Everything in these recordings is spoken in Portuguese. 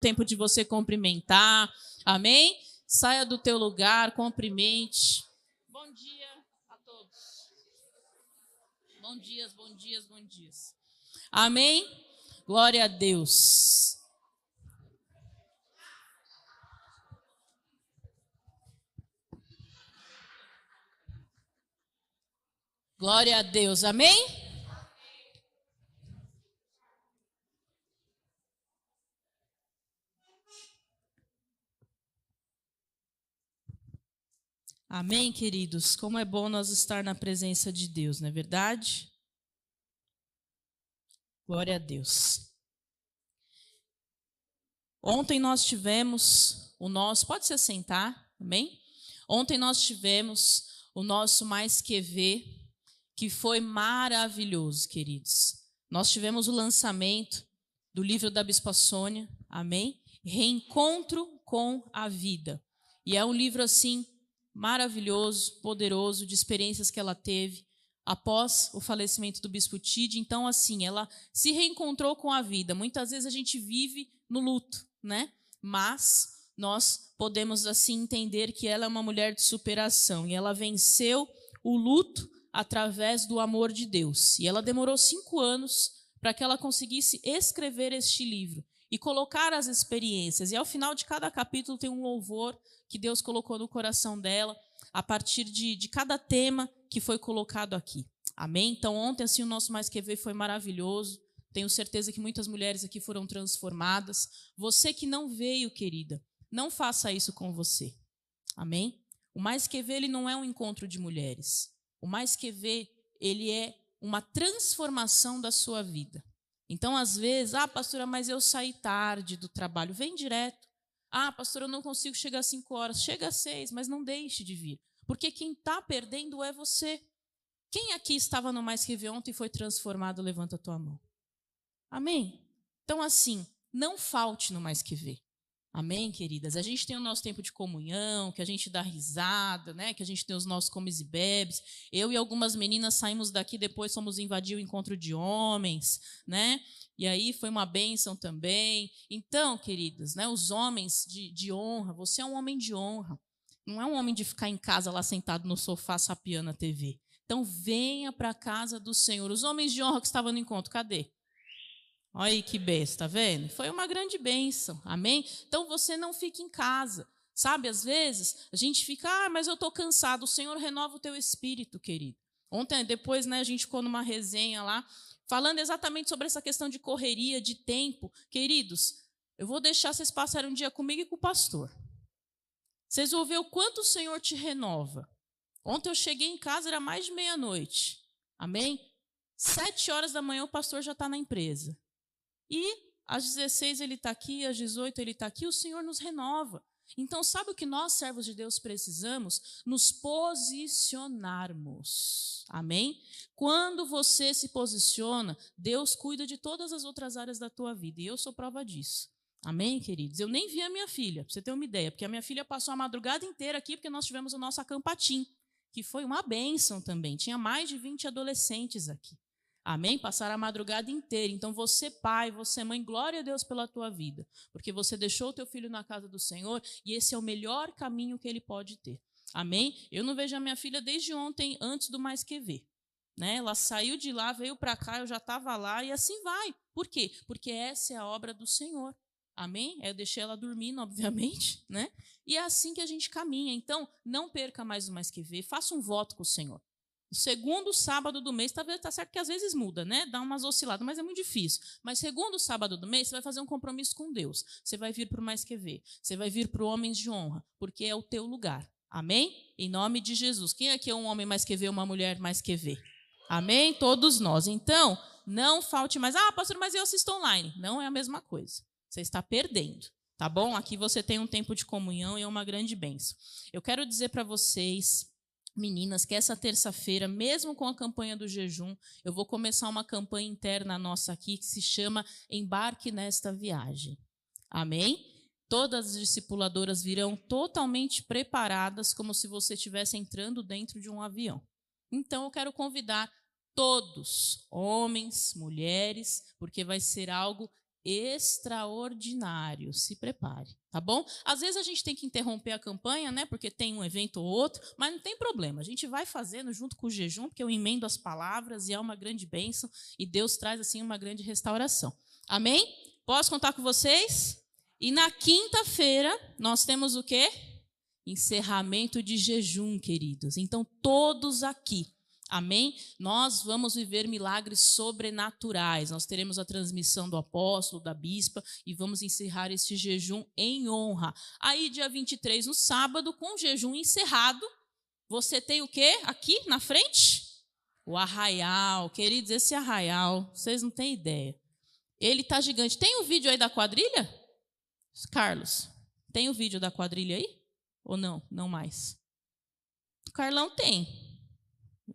tempo de você cumprimentar. Amém? Saia do teu lugar, cumprimente. Bom dia a todos. Bom dias, bom dias, bom dias. Amém? Glória a Deus. Glória a Deus. Amém? Amém, queridos? Como é bom nós estar na presença de Deus, não é verdade? Glória a Deus. Ontem nós tivemos o nosso. Pode se assentar, amém? Ontem nós tivemos o nosso Mais Que Ver que foi maravilhoso, queridos. Nós tivemos o lançamento do livro da Bispa Sônia, amém? Reencontro com a vida. E é um livro assim maravilhoso, poderoso, de experiências que ela teve após o falecimento do bispo Tide. Então, assim, ela se reencontrou com a vida. Muitas vezes a gente vive no luto, né? Mas nós podemos assim entender que ela é uma mulher de superação e ela venceu o luto através do amor de Deus. E ela demorou cinco anos para que ela conseguisse escrever este livro e colocar as experiências. E ao final de cada capítulo tem um louvor que Deus colocou no coração dela, a partir de, de cada tema que foi colocado aqui. Amém? Então, ontem, assim, o nosso Mais Que Ver foi maravilhoso. Tenho certeza que muitas mulheres aqui foram transformadas. Você que não veio, querida, não faça isso com você. Amém? O Mais Que Ver, ele não é um encontro de mulheres. O mais que ver, ele é uma transformação da sua vida. Então, às vezes, ah, pastora, mas eu saí tarde do trabalho. Vem direto. Ah, pastora, eu não consigo chegar às cinco horas. Chega às seis, mas não deixe de vir. Porque quem está perdendo é você. Quem aqui estava no Mais Que Ver ontem e foi transformado, levanta a tua mão. Amém? Então, assim, não falte no Mais Que Ver. Amém, queridas? A gente tem o nosso tempo de comunhão, que a gente dá risada, né? Que a gente tem os nossos comes e bebes. Eu e algumas meninas saímos daqui, depois fomos invadir o encontro de homens, né? E aí foi uma bênção também. Então, queridas, né? Os homens de, de honra, você é um homem de honra. Não é um homem de ficar em casa lá sentado no sofá sapiando a TV. Então, venha para a casa do Senhor. Os homens de honra que estavam no encontro, cadê? Olha aí que besta, tá vendo? Foi uma grande bênção, amém? Então você não fique em casa. Sabe, às vezes a gente fica, ah, mas eu estou cansado. O Senhor renova o teu espírito, querido. Ontem, depois, né, a gente ficou numa resenha lá, falando exatamente sobre essa questão de correria, de tempo. Queridos, eu vou deixar vocês passarem um dia comigo e com o pastor. Vocês vão ver o quanto o Senhor te renova. Ontem eu cheguei em casa, era mais de meia-noite. Amém? Sete horas da manhã o pastor já está na empresa. E às 16 ele está aqui, às 18 ele está aqui, o Senhor nos renova. Então, sabe o que nós, servos de Deus, precisamos? Nos posicionarmos. Amém? Quando você se posiciona, Deus cuida de todas as outras áreas da tua vida. E eu sou prova disso. Amém, queridos? Eu nem vi a minha filha, para você ter uma ideia, porque a minha filha passou a madrugada inteira aqui, porque nós tivemos o nosso acampatim, que foi uma bênção também. Tinha mais de 20 adolescentes aqui. Amém? Passar a madrugada inteira. Então, você, pai, você, mãe, glória a Deus pela tua vida. Porque você deixou o teu filho na casa do Senhor e esse é o melhor caminho que ele pode ter. Amém? Eu não vejo a minha filha desde ontem, antes do mais que ver. Né? Ela saiu de lá, veio para cá, eu já estava lá e assim vai. Por quê? Porque essa é a obra do Senhor. Amém? Eu deixei ela dormindo, obviamente, né? E é assim que a gente caminha. Então, não perca mais o mais que ver. Faça um voto com o Senhor. O segundo sábado do mês, talvez tá certo que às vezes muda, né? Dá umas osciladas, mas é muito difícil. Mas segundo sábado do mês, você vai fazer um compromisso com Deus. Você vai vir para o mais que ver. Você vai vir para o homens de honra, porque é o teu lugar. Amém? Em nome de Jesus. Quem aqui é um homem mais que uma mulher mais que? Amém? Todos nós. Então, não falte mais. Ah, pastor, mas eu assisto online. Não é a mesma coisa. Você está perdendo. Tá bom? Aqui você tem um tempo de comunhão e é uma grande bênção. Eu quero dizer para vocês meninas, que essa terça-feira, mesmo com a campanha do jejum, eu vou começar uma campanha interna nossa aqui que se chama Embarque nesta viagem. Amém? Todas as discipuladoras virão totalmente preparadas, como se você estivesse entrando dentro de um avião. Então, eu quero convidar todos, homens, mulheres, porque vai ser algo extraordinário. Se prepare, tá bom? Às vezes a gente tem que interromper a campanha, né? Porque tem um evento ou outro, mas não tem problema. A gente vai fazendo junto com o jejum, porque eu emendo as palavras e é uma grande bênção e Deus traz assim uma grande restauração. Amém? Posso contar com vocês? E na quinta-feira nós temos o quê? Encerramento de jejum, queridos. Então todos aqui Amém? Nós vamos viver milagres sobrenaturais. Nós teremos a transmissão do apóstolo, da bispa, e vamos encerrar este jejum em honra. Aí, dia 23, no sábado, com o jejum encerrado, você tem o quê aqui na frente? O arraial. Queridos, esse arraial, vocês não têm ideia. Ele tá gigante. Tem o um vídeo aí da quadrilha? Carlos, tem o vídeo da quadrilha aí? Ou não? Não mais. O Carlão tem.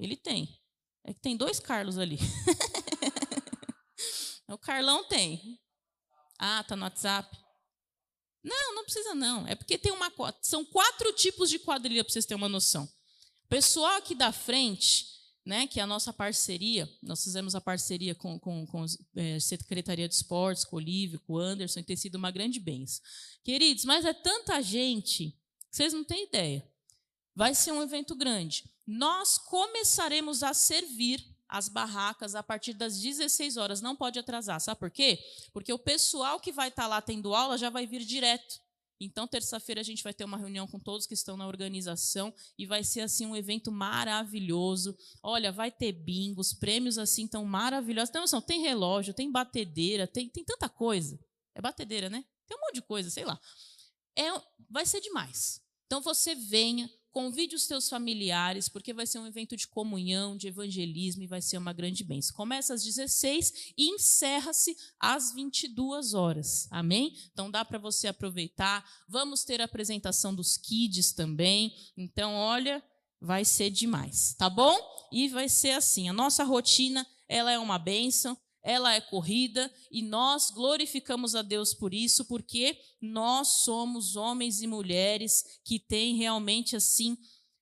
Ele tem. É que tem dois Carlos ali. o Carlão tem. Ah, tá no WhatsApp. Não, não precisa não. É porque tem uma são quatro tipos de quadrilha para vocês terem uma noção. O pessoal aqui da frente, né, que é a nossa parceria, nós fizemos a parceria com, com, com a é, Secretaria de Esportes, com o Olívio, com o Anderson, e tem sido uma grande benção. Queridos, mas é tanta gente, vocês não têm ideia. Vai ser um evento grande. Nós começaremos a servir as barracas a partir das 16 horas. Não pode atrasar. Sabe por quê? Porque o pessoal que vai estar lá tendo aula já vai vir direto. Então, terça-feira a gente vai ter uma reunião com todos que estão na organização e vai ser assim um evento maravilhoso. Olha, vai ter bingos, prêmios assim tão maravilhosos. Tem noção, tem relógio, tem batedeira, tem, tem tanta coisa. É batedeira, né? Tem um monte de coisa, sei lá. É, vai ser demais. Então você venha, Convide os teus familiares, porque vai ser um evento de comunhão, de evangelismo e vai ser uma grande bênção. Começa às 16 e encerra-se às 22 horas. Amém? Então dá para você aproveitar. Vamos ter a apresentação dos kids também. Então, olha, vai ser demais, tá bom? E vai ser assim, a nossa rotina, ela é uma bênção ela é corrida e nós glorificamos a Deus por isso, porque nós somos homens e mulheres que têm realmente assim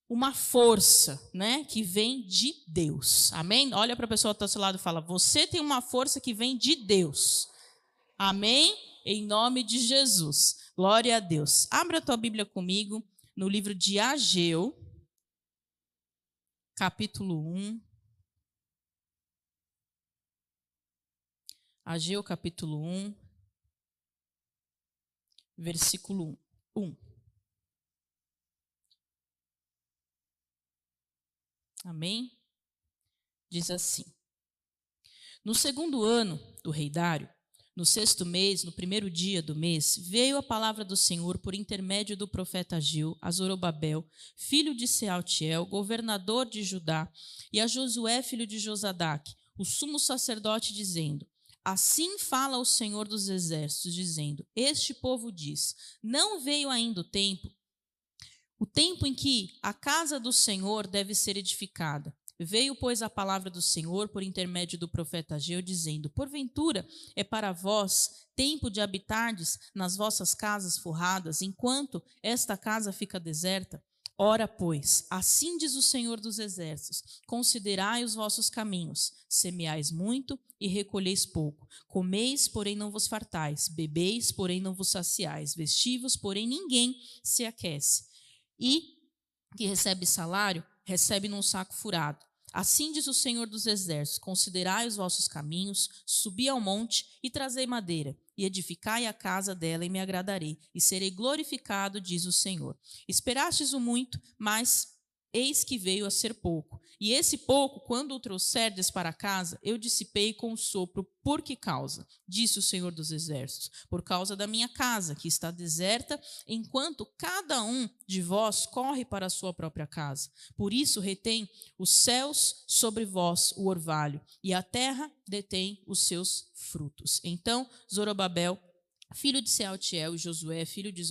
uma força, né, que vem de Deus. Amém? Olha para a pessoa está ao seu lado e fala: "Você tem uma força que vem de Deus". Amém? Em nome de Jesus. Glória a Deus. Abra a tua Bíblia comigo no livro de Ageu, capítulo 1. Ageu capítulo 1, versículo 1. Amém? Diz assim: No segundo ano do rei Dário, no sexto mês, no primeiro dia do mês, veio a palavra do Senhor por intermédio do profeta Ageu a Zorobabel, filho de Sealtiel, governador de Judá, e a Josué, filho de Josadac, o sumo sacerdote, dizendo: Assim fala o Senhor dos Exércitos, dizendo: Este povo diz: Não veio ainda o tempo, o tempo em que a casa do Senhor deve ser edificada. Veio, pois, a palavra do Senhor por intermédio do profeta Ageu, dizendo: Porventura é para vós tempo de habitardes nas vossas casas forradas, enquanto esta casa fica deserta? Ora, pois, assim diz o Senhor dos Exércitos: considerai os vossos caminhos, semeais muito e recolheis pouco, comeis, porém não vos fartais, bebeis, porém não vos saciais, vestivos, porém ninguém se aquece. E que recebe salário, recebe num saco furado. Assim diz o Senhor dos Exércitos: considerai os vossos caminhos, subi ao monte e trazei madeira, e edificai a casa dela, e me agradarei, e serei glorificado, diz o Senhor. Esperastes o muito, mas eis que veio a ser pouco. E esse pouco, quando o trouxerdes para casa, eu dissipei com o sopro. Por que causa? Disse o Senhor dos Exércitos. Por causa da minha casa, que está deserta, enquanto cada um de vós corre para a sua própria casa. Por isso retém os céus sobre vós o orvalho, e a terra detém os seus frutos. Então, Zorobabel filho de Sealtiel e Josué, filho de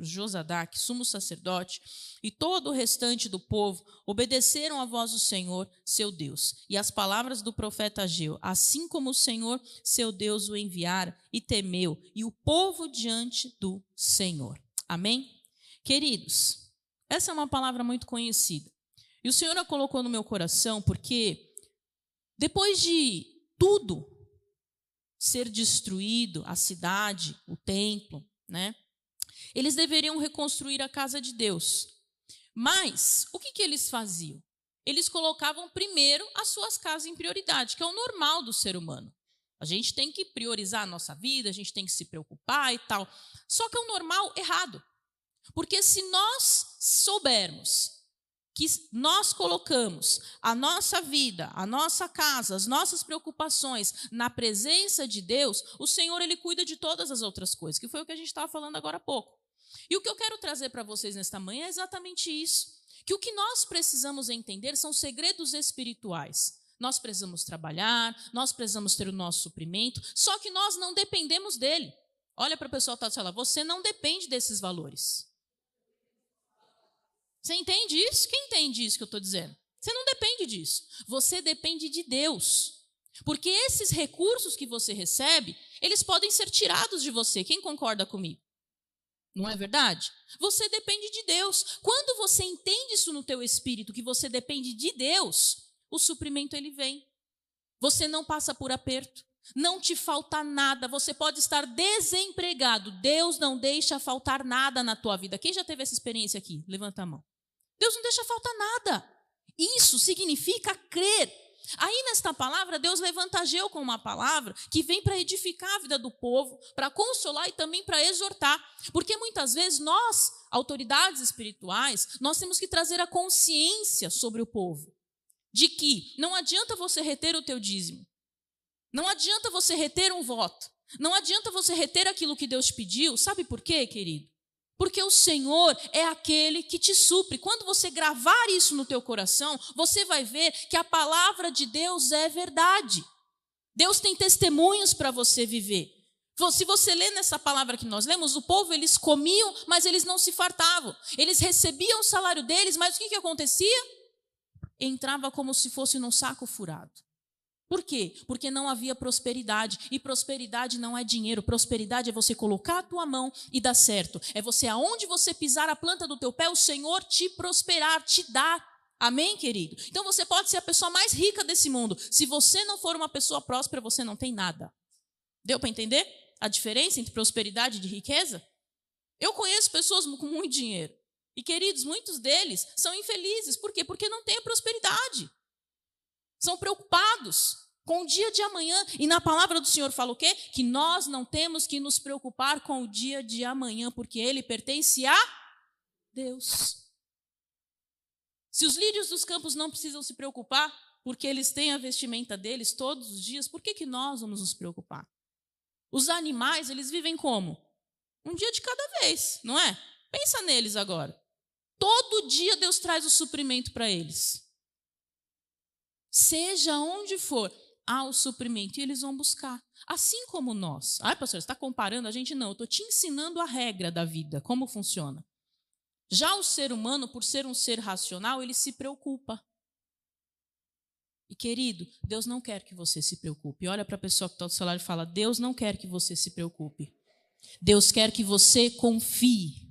Josadac, sumo sacerdote, e todo o restante do povo obedeceram à voz do Senhor, seu Deus, e às palavras do profeta Ageu, assim como o Senhor, seu Deus, o enviara, e temeu, e o povo diante do Senhor. Amém? Queridos, essa é uma palavra muito conhecida. E o Senhor a colocou no meu coração porque, depois de tudo ser destruído a cidade, o templo, né? Eles deveriam reconstruir a casa de Deus. Mas o que, que eles faziam? Eles colocavam primeiro as suas casas em prioridade, que é o normal do ser humano. A gente tem que priorizar a nossa vida, a gente tem que se preocupar e tal. Só que é o normal errado. Porque se nós soubermos que nós colocamos a nossa vida, a nossa casa, as nossas preocupações na presença de Deus, o Senhor ele cuida de todas as outras coisas, que foi o que a gente estava falando agora há pouco. E o que eu quero trazer para vocês nesta manhã é exatamente isso, que o que nós precisamos entender são segredos espirituais. Nós precisamos trabalhar, nós precisamos ter o nosso suprimento, só que nós não dependemos dele. Olha para a pessoa que está falando, você não depende desses valores. Você entende isso? Quem entende isso que eu estou dizendo? Você não depende disso. Você depende de Deus. Porque esses recursos que você recebe, eles podem ser tirados de você. Quem concorda comigo? Não é verdade? Você depende de Deus. Quando você entende isso no teu espírito, que você depende de Deus, o suprimento ele vem. Você não passa por aperto. Não te falta nada, você pode estar desempregado. Deus não deixa faltar nada na tua vida. Quem já teve essa experiência aqui? Levanta a mão. Deus não deixa faltar nada. Isso significa crer. Aí, nesta palavra, Deus levanta Ageu com uma palavra que vem para edificar a vida do povo, para consolar e também para exortar. Porque muitas vezes nós, autoridades espirituais, nós temos que trazer a consciência sobre o povo de que não adianta você reter o teu dízimo, não adianta você reter um voto, não adianta você reter aquilo que Deus pediu. Sabe por quê, querido? Porque o Senhor é aquele que te supre. Quando você gravar isso no teu coração, você vai ver que a palavra de Deus é verdade. Deus tem testemunhos para você viver. Se você lê nessa palavra que nós lemos, o povo eles comiam, mas eles não se fartavam. Eles recebiam o salário deles, mas o que, que acontecia? Entrava como se fosse num saco furado. Por quê? Porque não havia prosperidade. E prosperidade não é dinheiro. Prosperidade é você colocar a tua mão e dar certo. É você, aonde você pisar a planta do teu pé, o Senhor te prosperar, te dar. Amém, querido? Então você pode ser a pessoa mais rica desse mundo. Se você não for uma pessoa próspera, você não tem nada. Deu para entender a diferença entre prosperidade e riqueza? Eu conheço pessoas com muito dinheiro. E, queridos, muitos deles são infelizes. Por quê? Porque não têm prosperidade são preocupados com o dia de amanhã. E na palavra do Senhor fala o quê? Que nós não temos que nos preocupar com o dia de amanhã, porque ele pertence a Deus. Se os lírios dos campos não precisam se preocupar, porque eles têm a vestimenta deles todos os dias, por que, que nós vamos nos preocupar? Os animais, eles vivem como? Um dia de cada vez, não é? Pensa neles agora. Todo dia Deus traz o suprimento para eles seja onde for, há o suprimento e eles vão buscar. Assim como nós. Ai, pastor, você está comparando a gente? Não, eu estou te ensinando a regra da vida, como funciona. Já o ser humano, por ser um ser racional, ele se preocupa. E querido, Deus não quer que você se preocupe. Olha para a pessoa que está do seu lado e fala: Deus não quer que você se preocupe. Deus quer que você confie.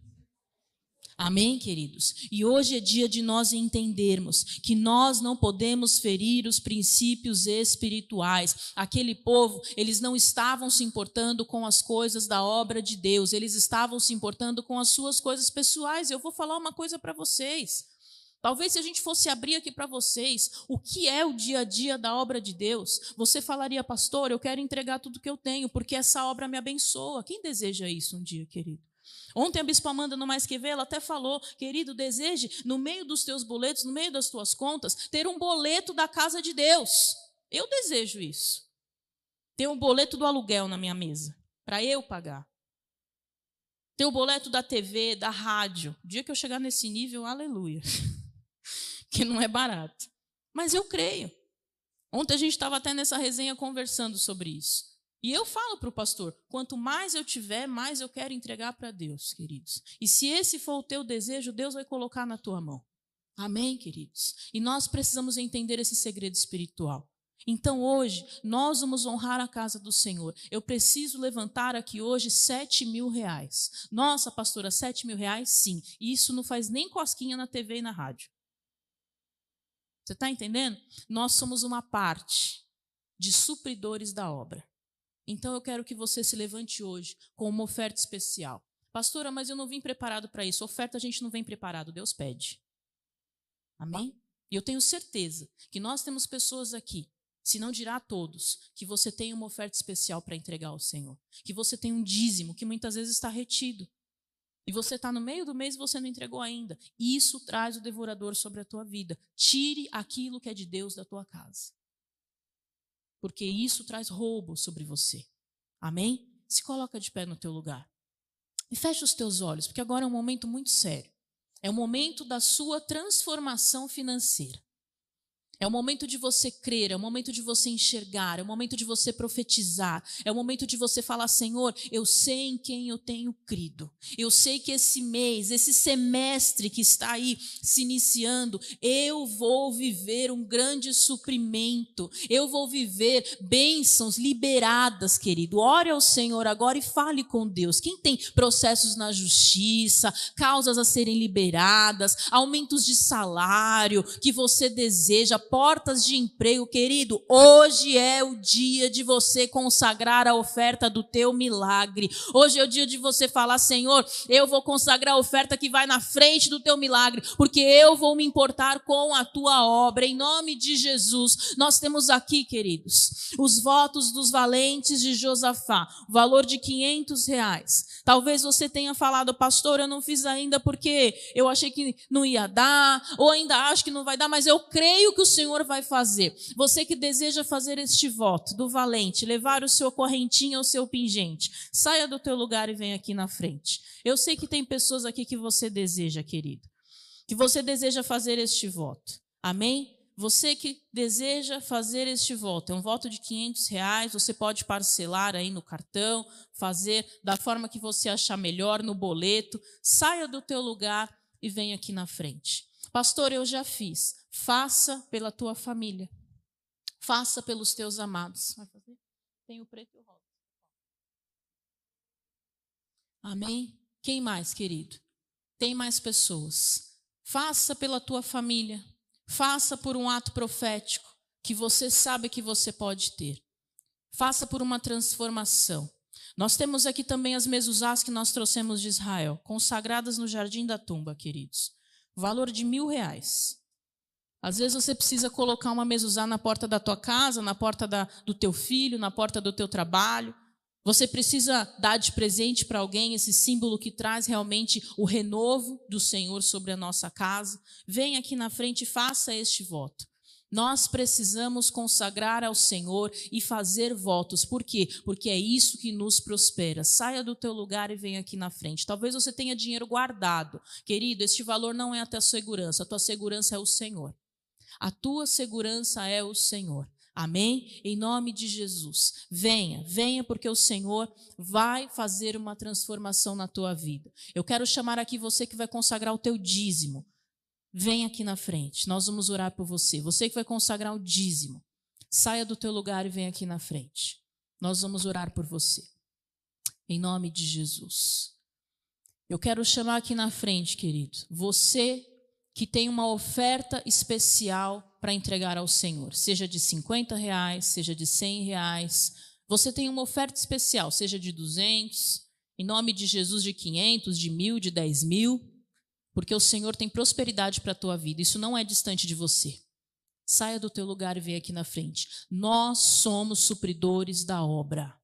Amém, queridos? E hoje é dia de nós entendermos que nós não podemos ferir os princípios espirituais. Aquele povo, eles não estavam se importando com as coisas da obra de Deus, eles estavam se importando com as suas coisas pessoais. Eu vou falar uma coisa para vocês. Talvez se a gente fosse abrir aqui para vocês o que é o dia a dia da obra de Deus, você falaria, pastor, eu quero entregar tudo que eu tenho, porque essa obra me abençoa. Quem deseja isso um dia, querido? Ontem a Bispa Amanda, no Mais Que Ver, ela até falou, querido, deseje, no meio dos teus boletos, no meio das tuas contas, ter um boleto da casa de Deus. Eu desejo isso. Ter um boleto do aluguel na minha mesa, para eu pagar. Ter o boleto da TV, da rádio. O dia que eu chegar nesse nível, aleluia. que não é barato. Mas eu creio. Ontem a gente estava até nessa resenha conversando sobre isso. E eu falo para o pastor: quanto mais eu tiver, mais eu quero entregar para Deus, queridos. E se esse for o teu desejo, Deus vai colocar na tua mão. Amém, queridos? E nós precisamos entender esse segredo espiritual. Então hoje, nós vamos honrar a casa do Senhor. Eu preciso levantar aqui hoje sete mil reais. Nossa, pastora, sete mil reais? Sim. E isso não faz nem cosquinha na TV e na rádio. Você está entendendo? Nós somos uma parte de supridores da obra. Então eu quero que você se levante hoje com uma oferta especial. Pastora, mas eu não vim preparado para isso. Oferta a gente não vem preparado, Deus pede. Amém? E eu tenho certeza que nós temos pessoas aqui, se não dirá a todos, que você tem uma oferta especial para entregar ao Senhor. Que você tem um dízimo que muitas vezes está retido. E você está no meio do mês e você não entregou ainda. Isso traz o devorador sobre a tua vida. Tire aquilo que é de Deus da tua casa. Porque isso traz roubo sobre você. Amém? Se coloca de pé no teu lugar. E fecha os teus olhos, porque agora é um momento muito sério. É o momento da sua transformação financeira. É o momento de você crer, é o momento de você enxergar, é o momento de você profetizar, é o momento de você falar: Senhor, eu sei em quem eu tenho crido. Eu sei que esse mês, esse semestre que está aí se iniciando, eu vou viver um grande suprimento, eu vou viver bênçãos liberadas, querido. Ore ao Senhor agora e fale com Deus. Quem tem processos na justiça, causas a serem liberadas, aumentos de salário que você deseja, portas de emprego, querido, hoje é o dia de você consagrar a oferta do teu milagre. Hoje é o dia de você falar, Senhor, eu vou consagrar a oferta que vai na frente do teu milagre, porque eu vou me importar com a tua obra. Em nome de Jesus, nós temos aqui, queridos, os votos dos valentes de Josafá, valor de 500 reais. Talvez você tenha falado, pastor, eu não fiz ainda porque eu achei que não ia dar, ou ainda acho que não vai dar, mas eu creio que o Senhor vai fazer. Você que deseja fazer este voto do valente, levar o seu correntinho ou o seu pingente, saia do teu lugar e vem aqui na frente. Eu sei que tem pessoas aqui que você deseja, querido, que você deseja fazer este voto. Amém? Você que deseja fazer este voto, é um voto de 500 reais, você pode parcelar aí no cartão, fazer da forma que você achar melhor, no boleto. Saia do teu lugar e vem aqui na frente. Pastor, eu já fiz. Faça pela tua família. Faça pelos teus amados. Vai fazer? Tem o preto e o rosa. Amém? Quem mais, querido? Tem mais pessoas. Faça pela tua família. Faça por um ato profético que você sabe que você pode ter. Faça por uma transformação. Nós temos aqui também as mezuzás que nós trouxemos de Israel, consagradas no jardim da tumba, queridos valor de mil reais. Às vezes você precisa colocar uma mezuzá na porta da tua casa, na porta da, do teu filho, na porta do teu trabalho. Você precisa dar de presente para alguém esse símbolo que traz realmente o renovo do Senhor sobre a nossa casa. Vem aqui na frente e faça este voto. Nós precisamos consagrar ao Senhor e fazer votos. Por quê? Porque é isso que nos prospera. Saia do teu lugar e venha aqui na frente. Talvez você tenha dinheiro guardado. Querido, este valor não é a tua segurança. A tua segurança é o Senhor. A tua segurança é o Senhor. Amém? Em nome de Jesus. Venha, venha, porque o Senhor vai fazer uma transformação na tua vida. Eu quero chamar aqui você que vai consagrar o teu dízimo. Vem aqui na frente, nós vamos orar por você. Você que vai consagrar o dízimo, saia do teu lugar e vem aqui na frente. Nós vamos orar por você. Em nome de Jesus. Eu quero chamar aqui na frente, querido, você que tem uma oferta especial para entregar ao Senhor, seja de 50 reais, seja de 100 reais. Você tem uma oferta especial, seja de 200, em nome de Jesus, de 500, de mil, de 10 mil porque o Senhor tem prosperidade para a tua vida. Isso não é distante de você. Saia do teu lugar e venha aqui na frente. Nós somos supridores da obra.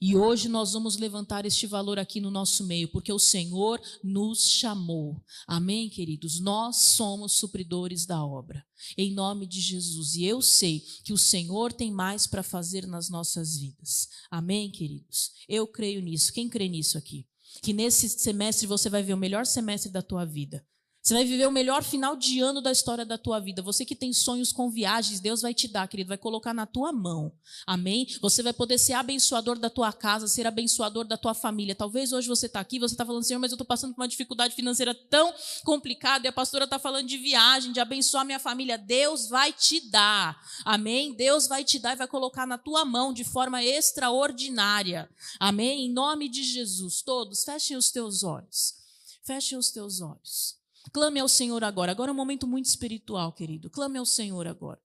E hoje nós vamos levantar este valor aqui no nosso meio, porque o Senhor nos chamou. Amém, queridos? Nós somos supridores da obra. Em nome de Jesus. E eu sei que o Senhor tem mais para fazer nas nossas vidas. Amém, queridos? Eu creio nisso. Quem crê nisso aqui? Que nesse semestre você vai ver o melhor semestre da tua vida. Você vai viver o melhor final de ano da história da tua vida. Você que tem sonhos com viagens, Deus vai te dar, querido, vai colocar na tua mão. Amém? Você vai poder ser abençoador da tua casa, ser abençoador da tua família. Talvez hoje você está aqui, você está falando, Senhor, mas eu estou passando por uma dificuldade financeira tão complicada e a pastora está falando de viagem, de abençoar minha família. Deus vai te dar. Amém? Deus vai te dar e vai colocar na tua mão de forma extraordinária. Amém? Em nome de Jesus, todos, fechem os teus olhos. Fechem os teus olhos. Clame ao Senhor agora. Agora é um momento muito espiritual, querido. Clame ao Senhor agora.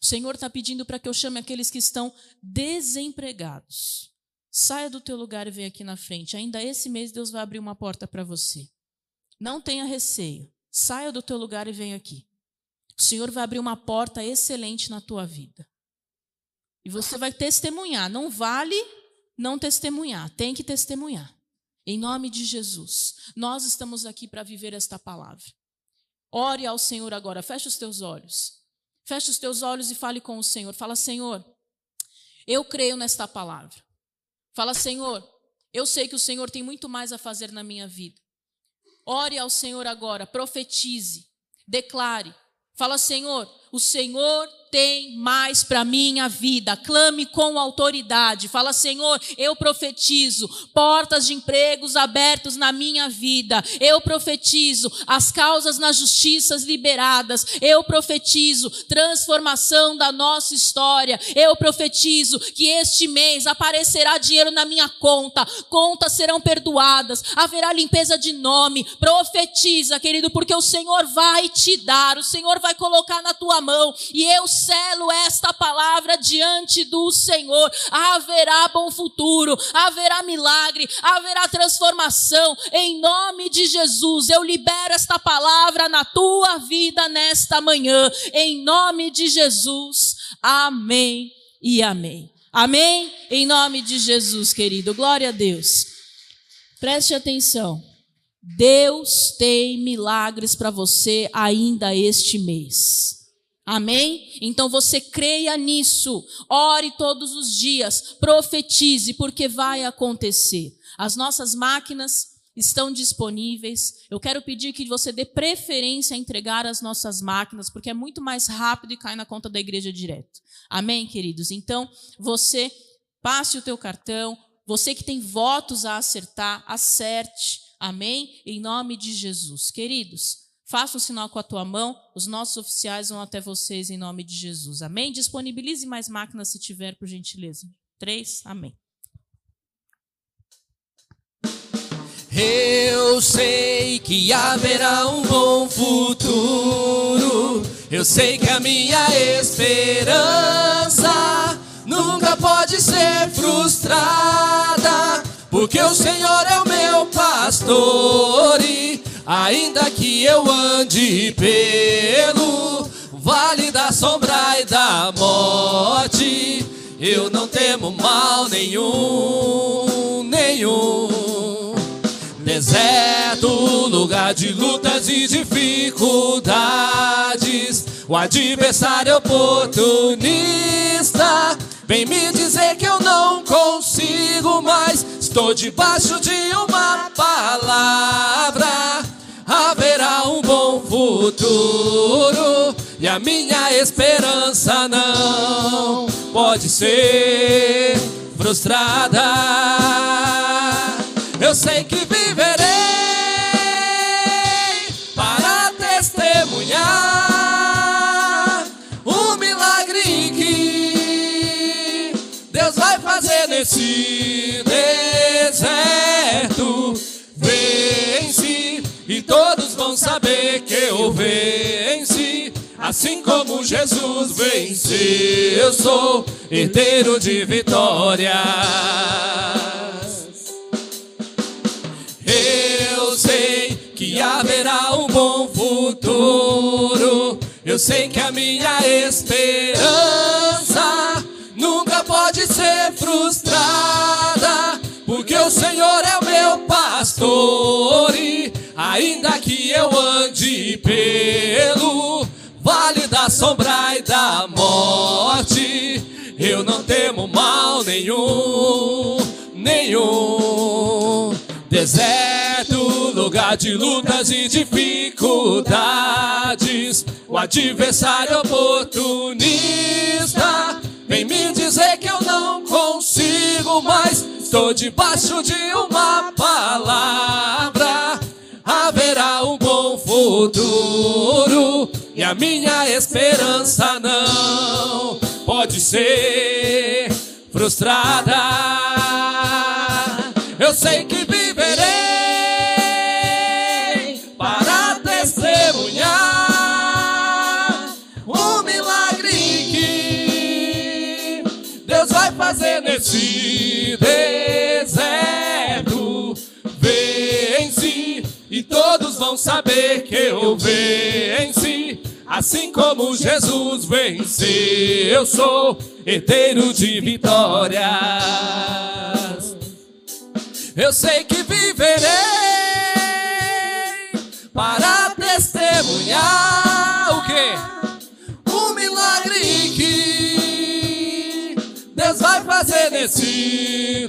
O Senhor está pedindo para que eu chame aqueles que estão desempregados. saia do teu lugar e vem aqui na frente. Ainda esse mês Deus vai abrir uma porta para você. Não tenha receio. Saia do teu lugar e vem aqui. O Senhor vai abrir uma porta excelente na tua vida. E você vai testemunhar. Não vale não testemunhar, tem que testemunhar. Em nome de Jesus, nós estamos aqui para viver esta palavra. Ore ao Senhor agora, feche os teus olhos. Feche os teus olhos e fale com o Senhor. Fala, Senhor, eu creio nesta palavra. Fala, Senhor, eu sei que o Senhor tem muito mais a fazer na minha vida. Ore ao Senhor agora, profetize, declare. Fala, Senhor, o Senhor tem mais para minha vida. Clame com autoridade. Fala, Senhor, eu profetizo portas de empregos abertos na minha vida. Eu profetizo as causas na justiça liberadas. Eu profetizo transformação da nossa história. Eu profetizo que este mês aparecerá dinheiro na minha conta. Contas serão perdoadas. Haverá limpeza de nome. Profetiza, querido, porque o Senhor vai te dar. O Senhor vai colocar na tua mão. E eu selo esta palavra diante do Senhor. Haverá bom futuro, haverá milagre, haverá transformação. Em nome de Jesus, eu libero esta palavra na tua vida nesta manhã. Em nome de Jesus. Amém e amém. Amém? Em nome de Jesus, querido. Glória a Deus. Preste atenção. Deus tem milagres para você ainda este mês. Amém? Então você creia nisso, ore todos os dias, profetize, porque vai acontecer. As nossas máquinas estão disponíveis. Eu quero pedir que você dê preferência a entregar as nossas máquinas, porque é muito mais rápido e cai na conta da igreja direto. Amém, queridos? Então, você passe o teu cartão, você que tem votos a acertar, acerte. Amém? Em nome de Jesus. Queridos, Faça um sinal com a tua mão, os nossos oficiais vão até vocês em nome de Jesus. Amém? Disponibilize mais máquinas se tiver, por gentileza. Três, amém. Eu sei que haverá um bom futuro. Eu sei que a minha esperança nunca pode ser frustrada, porque o Senhor é o meu pastor e Ainda que eu ande pelo vale da sombra e da morte, eu não temo mal nenhum, nenhum. Deserto, lugar de lutas e dificuldades, o adversário oportunista vem me dizer que eu não consigo mais. Estou debaixo de uma palavra futuro e a minha esperança não pode ser frustrada. Eu sei que viverei todos vão saber que eu venci. Assim como Jesus vence, eu sou herdeiro de vitórias. Eu sei que haverá um bom futuro. Eu sei que a minha esperança nunca pode ser frustrada, porque o Senhor é o meu pastor e Ainda que eu ande pelo vale da sombra e da morte, eu não temo mal nenhum, nenhum. Deserto, lugar de lutas e dificuldades, o adversário oportunista vem me dizer que eu não consigo mais. Estou debaixo de uma palavra futuro e a minha esperança não pode ser frustrada. Eu sei que viverei para testemunhar o milagre que Deus vai fazer nesse deserto. Saber que eu venci. Assim como Jesus venceu, eu sou herdeiro de vitórias. Eu sei que viverei para testemunhar o quê? O milagre que Deus vai fazer nesse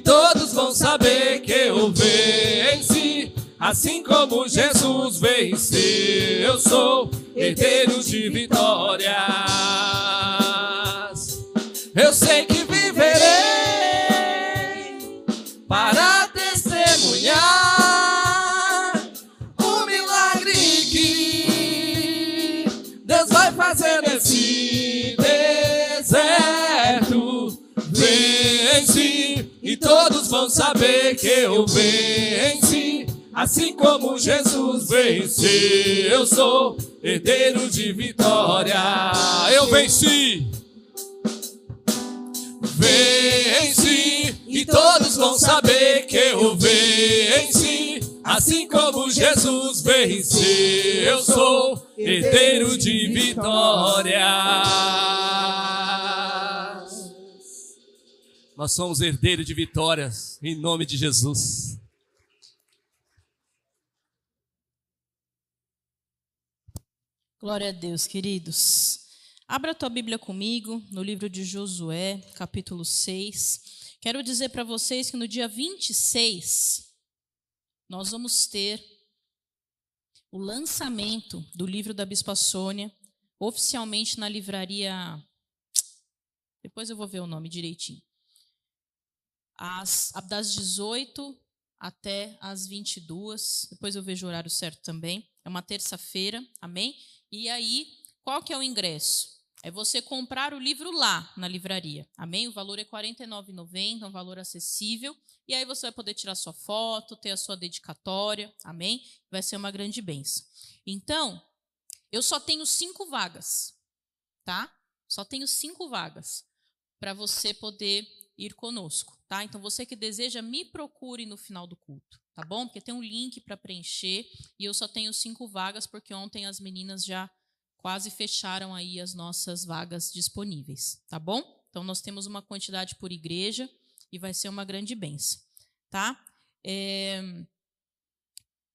todos vão saber que eu venci. Assim como Jesus venceu, eu sou herdeiro de vitórias. Eu sei que e todos vão saber que eu venci. Assim como Jesus venceu, eu sou herdeiro de vitória. Eu venci. Venci e todos vão saber que eu venci. Assim como Jesus venceu, eu sou herdeiro de vitória. Nós somos herdeiros de vitórias em nome de Jesus. Glória a Deus, queridos. Abra a tua Bíblia comigo no livro de Josué, capítulo 6. Quero dizer para vocês que no dia 26 nós vamos ter o lançamento do livro da Bispa Sônia, oficialmente na livraria. Depois eu vou ver o nome direitinho. As, das 18 até as 22. Depois eu vejo o horário certo também. É uma terça-feira, amém? E aí, qual que é o ingresso? É você comprar o livro lá na livraria, amém? O valor é R$ 49,90, um valor acessível. E aí você vai poder tirar sua foto, ter a sua dedicatória, amém? Vai ser uma grande benção. Então, eu só tenho cinco vagas, tá? Só tenho cinco vagas para você poder ir conosco, tá? Então, você que deseja, me procure no final do culto, tá bom? Porque tem um link para preencher e eu só tenho cinco vagas porque ontem as meninas já quase fecharam aí as nossas vagas disponíveis, tá bom? Então, nós temos uma quantidade por igreja e vai ser uma grande benção, tá? É...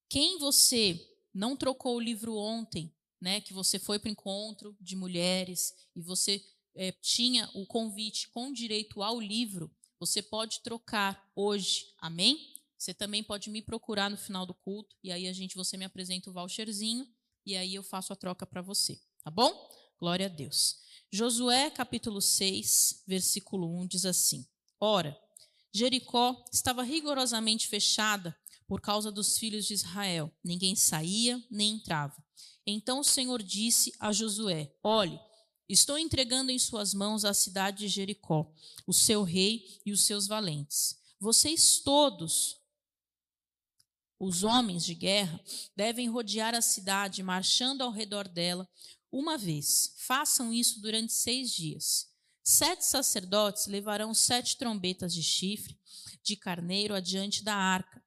Quem você não trocou o livro ontem, né, que você foi para o encontro de mulheres e você é, tinha o convite com direito ao livro, você pode trocar hoje, amém? Você também pode me procurar no final do culto e aí a gente você me apresenta o voucherzinho e aí eu faço a troca para você, tá bom? Glória a Deus. Josué capítulo 6, versículo 1 diz assim: Ora, Jericó estava rigorosamente fechada por causa dos filhos de Israel. Ninguém saía nem entrava. Então o Senhor disse a Josué: Olhe, estou entregando em suas mãos a cidade de Jericó, o seu rei e os seus valentes. Vocês todos os homens de guerra devem rodear a cidade, marchando ao redor dela uma vez. Façam isso durante seis dias. Sete sacerdotes levarão sete trombetas de chifre de carneiro adiante da arca.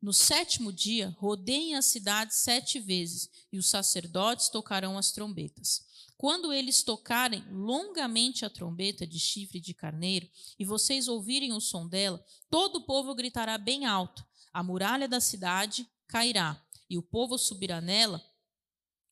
No sétimo dia, rodeiem a cidade sete vezes, e os sacerdotes tocarão as trombetas. Quando eles tocarem longamente a trombeta de chifre de carneiro, e vocês ouvirem o som dela, todo o povo gritará bem alto a muralha da cidade cairá, e o povo subirá nela,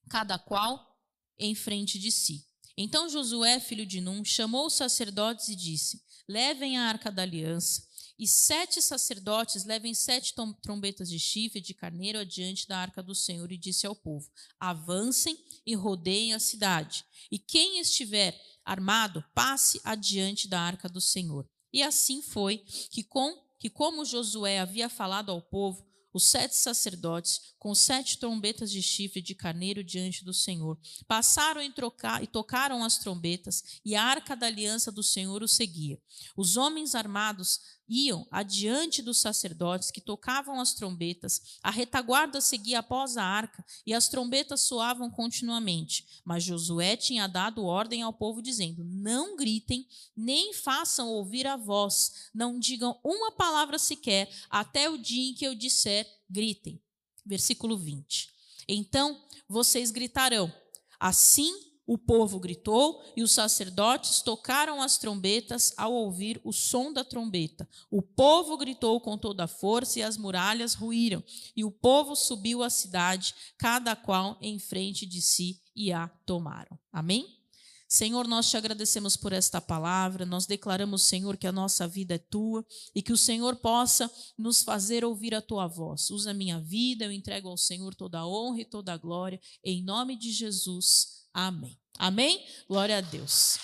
cada qual em frente de si. Então Josué, filho de Num, chamou os sacerdotes e disse: Levem a arca da aliança, e sete sacerdotes levem sete trombetas de chifre de carneiro adiante da arca do Senhor, e disse ao povo: Avancem e rodeiem a cidade, e quem estiver armado, passe adiante da arca do Senhor. E assim foi que, com que, como Josué havia falado ao povo, os sete sacerdotes, com sete trombetas de chifre de carneiro diante do Senhor, passaram em trocar, e tocaram as trombetas, e a arca da aliança do Senhor o seguia. Os homens armados iam adiante dos sacerdotes que tocavam as trombetas, a retaguarda seguia após a arca e as trombetas soavam continuamente. Mas Josué tinha dado ordem ao povo, dizendo: Não gritem, nem façam ouvir a voz, não digam uma palavra sequer, até o dia em que eu disser: gritem. Versículo 20. Então vocês gritarão. Assim o povo gritou e os sacerdotes tocaram as trombetas ao ouvir o som da trombeta. O povo gritou com toda a força e as muralhas ruíram. E o povo subiu à cidade, cada qual em frente de si, e a tomaram. Amém? Senhor, nós te agradecemos por esta palavra. Nós declaramos, Senhor, que a nossa vida é tua e que o Senhor possa nos fazer ouvir a tua voz. Usa a minha vida, eu entrego ao Senhor toda a honra e toda a glória. Em nome de Jesus. Amém. Amém? Glória a Deus.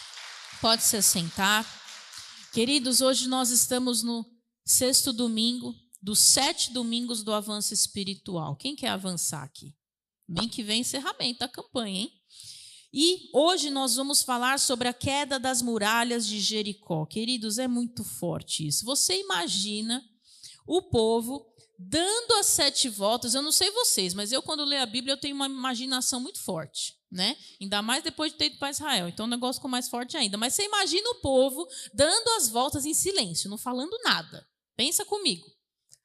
Pode se sentar. Queridos, hoje nós estamos no sexto domingo dos sete domingos do avanço espiritual. Quem quer avançar aqui? Bem que vem encerramento da campanha, hein? E hoje nós vamos falar sobre a queda das muralhas de Jericó. Queridos, é muito forte isso. Você imagina o povo dando as sete voltas. Eu não sei vocês, mas eu, quando leio a Bíblia, eu tenho uma imaginação muito forte né? Ainda mais depois de ter ido para Israel. Então o negócio ficou mais forte ainda. Mas você imagina o povo dando as voltas em silêncio, não falando nada. Pensa comigo.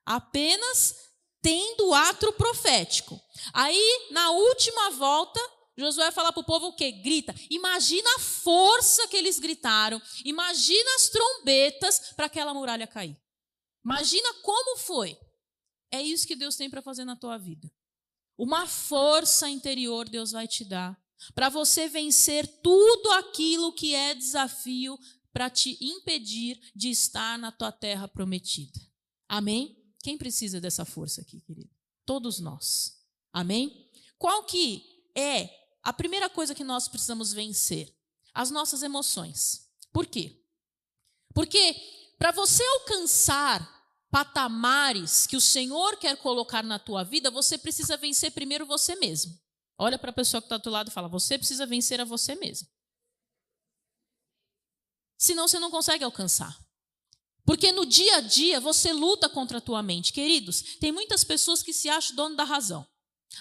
Apenas tendo ato profético. Aí, na última volta, Josué fala para o povo o quê? Grita. Imagina a força que eles gritaram. Imagina as trombetas para aquela muralha cair. Imagina como foi. É isso que Deus tem para fazer na tua vida. Uma força interior Deus vai te dar para você vencer tudo aquilo que é desafio para te impedir de estar na tua terra prometida. Amém? Quem precisa dessa força aqui, querido? Todos nós. Amém? Qual que é a primeira coisa que nós precisamos vencer? As nossas emoções. Por quê? Porque para você alcançar patamares que o Senhor quer colocar na tua vida, você precisa vencer primeiro você mesmo. Olha para a pessoa que está do teu lado e fala: você precisa vencer a você mesmo. Senão você não consegue alcançar. Porque no dia a dia você luta contra a tua mente. Queridos, tem muitas pessoas que se acham dono da razão.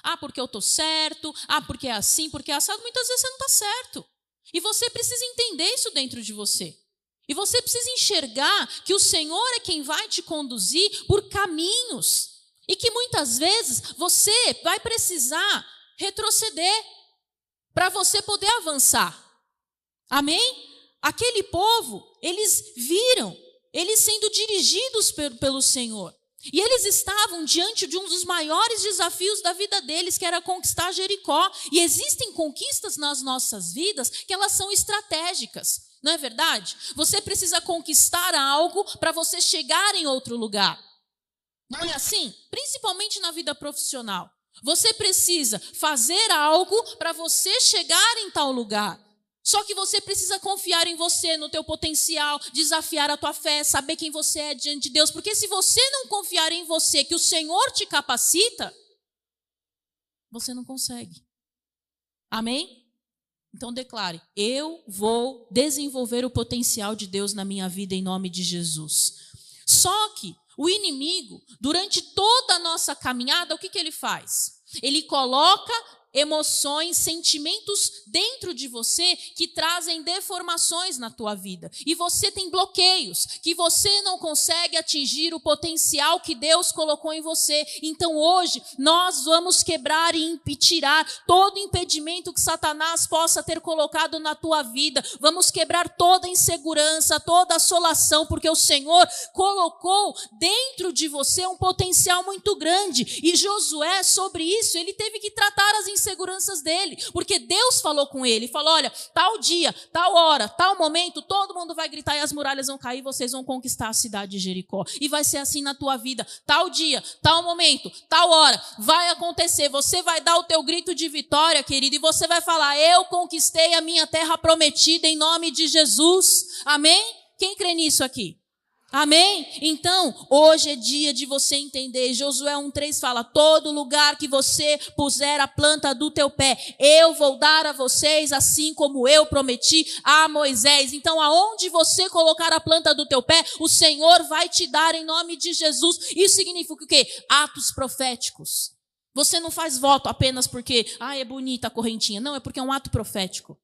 Ah, porque eu estou certo. Ah, porque é assim, porque é assado. Muitas vezes você não está certo. E você precisa entender isso dentro de você. E você precisa enxergar que o Senhor é quem vai te conduzir por caminhos. E que muitas vezes você vai precisar retroceder para você poder avançar. Amém? Aquele povo, eles viram, eles sendo dirigidos pelo Senhor. E eles estavam diante de um dos maiores desafios da vida deles, que era conquistar Jericó. E existem conquistas nas nossas vidas que elas são estratégicas. Não é verdade? Você precisa conquistar algo para você chegar em outro lugar. Não é assim? Principalmente na vida profissional. Você precisa fazer algo para você chegar em tal lugar. Só que você precisa confiar em você, no teu potencial, desafiar a tua fé, saber quem você é diante de Deus, porque se você não confiar em você, que o Senhor te capacita, você não consegue. Amém? Então declare: eu vou desenvolver o potencial de Deus na minha vida em nome de Jesus. Só que o inimigo, durante toda a nossa caminhada, o que, que ele faz? Ele coloca emoções, sentimentos dentro de você que trazem deformações na tua vida. E você tem bloqueios, que você não consegue atingir o potencial que Deus colocou em você. Então hoje nós vamos quebrar e tirar todo impedimento que Satanás possa ter colocado na tua vida. Vamos quebrar toda insegurança, toda assolação, porque o Senhor colocou dentro de você um potencial muito grande. E Josué, sobre isso, ele teve que tratar as inseguranças inseguranças dele, porque Deus falou com ele, falou: olha, tal dia, tal hora, tal momento, todo mundo vai gritar e as muralhas vão cair, vocês vão conquistar a cidade de Jericó. E vai ser assim na tua vida, tal dia, tal momento, tal hora, vai acontecer. Você vai dar o teu grito de vitória, querido, e você vai falar: eu conquistei a minha terra prometida em nome de Jesus. Amém? Quem crê nisso aqui? Amém? Então, hoje é dia de você entender. Josué 1,3 fala: todo lugar que você puser a planta do teu pé, eu vou dar a vocês, assim como eu prometi a Moisés. Então, aonde você colocar a planta do teu pé, o Senhor vai te dar em nome de Jesus. Isso significa o quê? Atos proféticos. Você não faz voto apenas porque, ah, é bonita a correntinha. Não, é porque é um ato profético.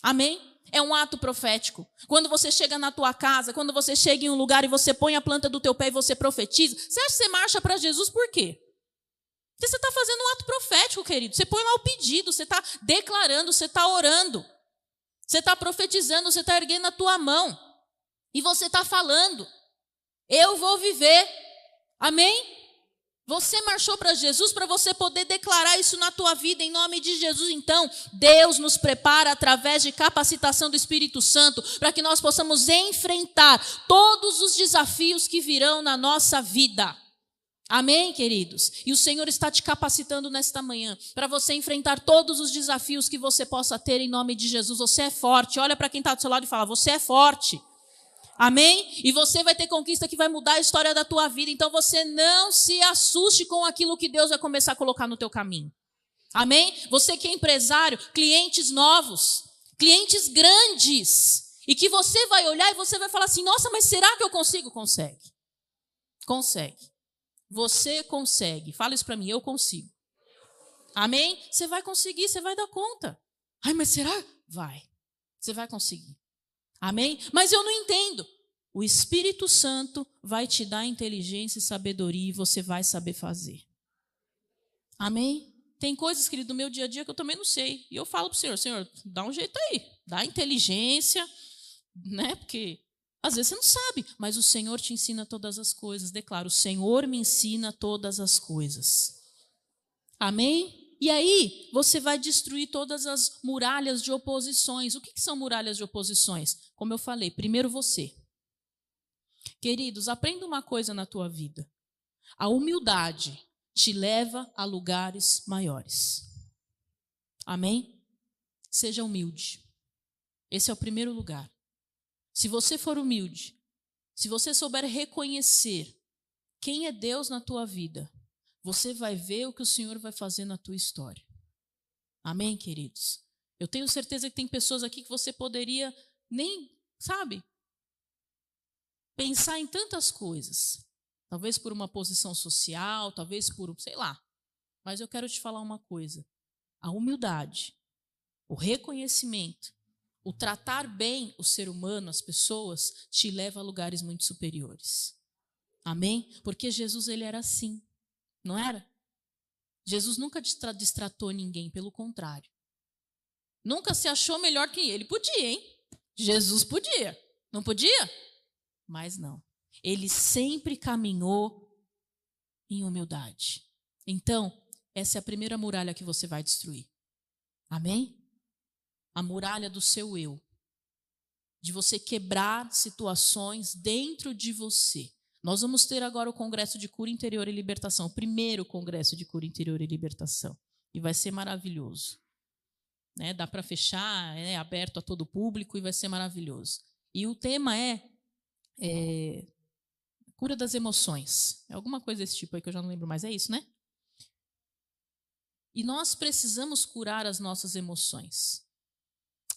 Amém? É um ato profético. Quando você chega na tua casa, quando você chega em um lugar e você põe a planta do teu pé e você profetiza, você acha que você marcha para Jesus por quê? Porque você está fazendo um ato profético, querido. Você põe lá o pedido, você está declarando, você está orando. Você está profetizando, você está erguendo a tua mão. E você está falando. Eu vou viver. Amém? Você marchou para Jesus para você poder declarar isso na tua vida em nome de Jesus. Então, Deus nos prepara através de capacitação do Espírito Santo para que nós possamos enfrentar todos os desafios que virão na nossa vida. Amém, queridos? E o Senhor está te capacitando nesta manhã para você enfrentar todos os desafios que você possa ter em nome de Jesus. Você é forte. Olha para quem está do seu lado e fala: Você é forte. Amém? E você vai ter conquista que vai mudar a história da tua vida. Então você não se assuste com aquilo que Deus vai começar a colocar no teu caminho. Amém? Você que é empresário, clientes novos, clientes grandes, e que você vai olhar e você vai falar assim: "Nossa, mas será que eu consigo?" Consegue. Consegue. Você consegue. Fala isso para mim, eu consigo. Amém? Você vai conseguir, você vai dar conta. Ai, mas será? Vai. Você vai conseguir. Amém? Mas eu não entendo. O Espírito Santo vai te dar inteligência e sabedoria e você vai saber fazer. Amém? Tem coisas, querido, do meu dia a dia que eu também não sei. E eu falo para o Senhor, Senhor, dá um jeito aí. Dá inteligência, né? Porque às vezes você não sabe, mas o Senhor te ensina todas as coisas. Declaro, o Senhor me ensina todas as coisas. Amém? E aí, você vai destruir todas as muralhas de oposições. O que, que são muralhas de oposições? Como eu falei, primeiro você. Queridos, aprenda uma coisa na tua vida. A humildade te leva a lugares maiores. Amém? Seja humilde. Esse é o primeiro lugar. Se você for humilde, se você souber reconhecer quem é Deus na tua vida, você vai ver o que o Senhor vai fazer na tua história. Amém, queridos? Eu tenho certeza que tem pessoas aqui que você poderia nem, sabe, pensar em tantas coisas. Talvez por uma posição social, talvez por, sei lá. Mas eu quero te falar uma coisa. A humildade, o reconhecimento, o tratar bem o ser humano, as pessoas, te leva a lugares muito superiores. Amém? Porque Jesus ele era assim. Não era? Jesus nunca distratou ninguém, pelo contrário. Nunca se achou melhor que ele. Podia, hein? Jesus podia. Não podia? Mas não. Ele sempre caminhou em humildade. Então, essa é a primeira muralha que você vai destruir. Amém? A muralha do seu eu. De você quebrar situações dentro de você nós vamos ter agora o Congresso de Cura Interior e Libertação, o primeiro Congresso de Cura Interior e Libertação. E vai ser maravilhoso. Né? Dá para fechar, é aberto a todo público e vai ser maravilhoso. E o tema é, é cura das emoções. É alguma coisa desse tipo aí que eu já não lembro mais. É isso, né? E nós precisamos curar as nossas emoções.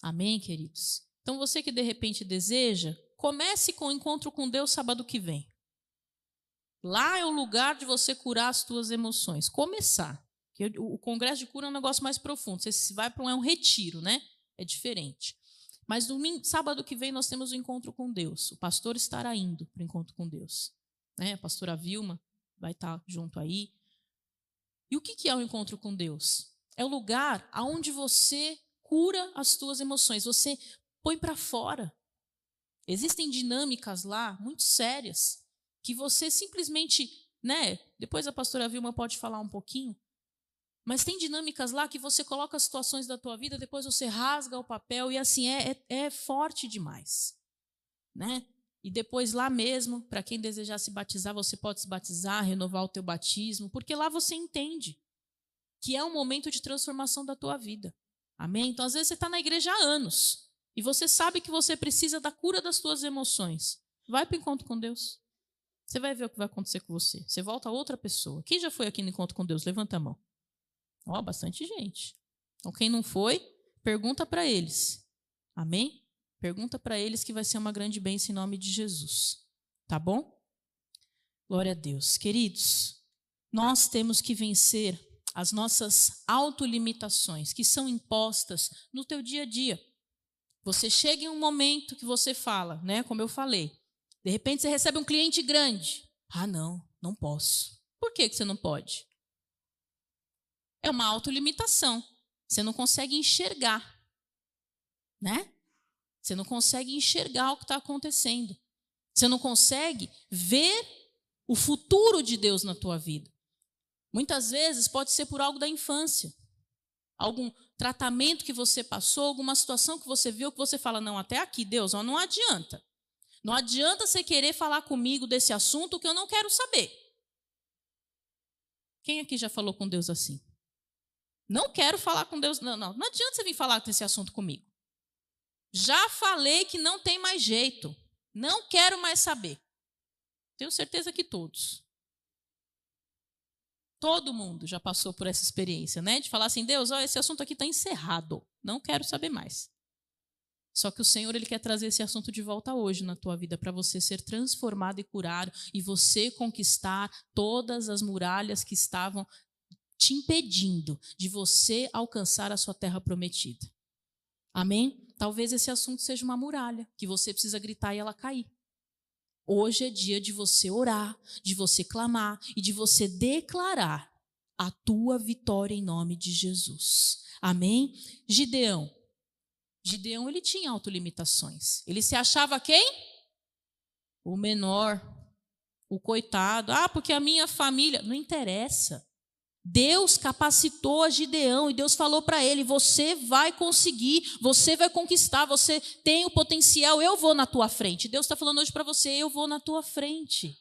Amém, queridos? Então você que de repente deseja, comece com o encontro com Deus sábado que vem. Lá é o lugar de você curar as suas emoções. Começar. O congresso de cura é um negócio mais profundo. Você vai para um, é um retiro, né? É diferente. Mas domingo, sábado que vem nós temos o um encontro com Deus. O pastor estará indo para o encontro com Deus. Né? A pastora Vilma vai estar junto aí. E o que é o encontro com Deus? É o lugar aonde você cura as suas emoções. Você põe para fora. Existem dinâmicas lá muito sérias que você simplesmente, né? Depois a pastora Vilma pode falar um pouquinho. Mas tem dinâmicas lá que você coloca as situações da tua vida, depois você rasga o papel e assim é, é, é forte demais, né? E depois lá mesmo, para quem desejar se batizar, você pode se batizar, renovar o teu batismo, porque lá você entende que é um momento de transformação da tua vida. Amém? Então, às vezes você está na igreja há anos e você sabe que você precisa da cura das tuas emoções. Vai para o encontro com Deus. Você vai ver o que vai acontecer com você. Você volta a outra pessoa. Quem já foi aqui no encontro com Deus? Levanta a mão. Ó, oh, bastante gente. Então, quem não foi, pergunta para eles. Amém? Pergunta para eles que vai ser uma grande bênção em nome de Jesus. Tá bom? Glória a Deus. Queridos, nós temos que vencer as nossas autolimitações que são impostas no teu dia a dia. Você chega em um momento que você fala, né, como eu falei. De repente você recebe um cliente grande. Ah, não, não posso. Por que, que você não pode? É uma autolimitação. Você não consegue enxergar, né? Você não consegue enxergar o que está acontecendo. Você não consegue ver o futuro de Deus na tua vida. Muitas vezes pode ser por algo da infância. Algum tratamento que você passou, alguma situação que você viu que você fala, não, até aqui, Deus, ó, não adianta. Não adianta você querer falar comigo desse assunto que eu não quero saber. Quem aqui já falou com Deus assim? Não quero falar com Deus, não, não. Não adianta você vir falar desse assunto comigo. Já falei que não tem mais jeito. Não quero mais saber. Tenho certeza que todos. Todo mundo já passou por essa experiência, né? De falar assim, Deus, ó, esse assunto aqui está encerrado. Não quero saber mais. Só que o Senhor ele quer trazer esse assunto de volta hoje na tua vida para você ser transformado e curado e você conquistar todas as muralhas que estavam te impedindo de você alcançar a sua terra prometida. Amém? Talvez esse assunto seja uma muralha que você precisa gritar e ela cair. Hoje é dia de você orar, de você clamar e de você declarar a tua vitória em nome de Jesus. Amém? Gideão. Gideão ele tinha autolimitações. Ele se achava quem? O menor, o coitado. Ah, porque a minha família. Não interessa. Deus capacitou a Gideão e Deus falou para ele: você vai conseguir, você vai conquistar, você tem o potencial, eu vou na tua frente. Deus está falando hoje para você: eu vou na tua frente.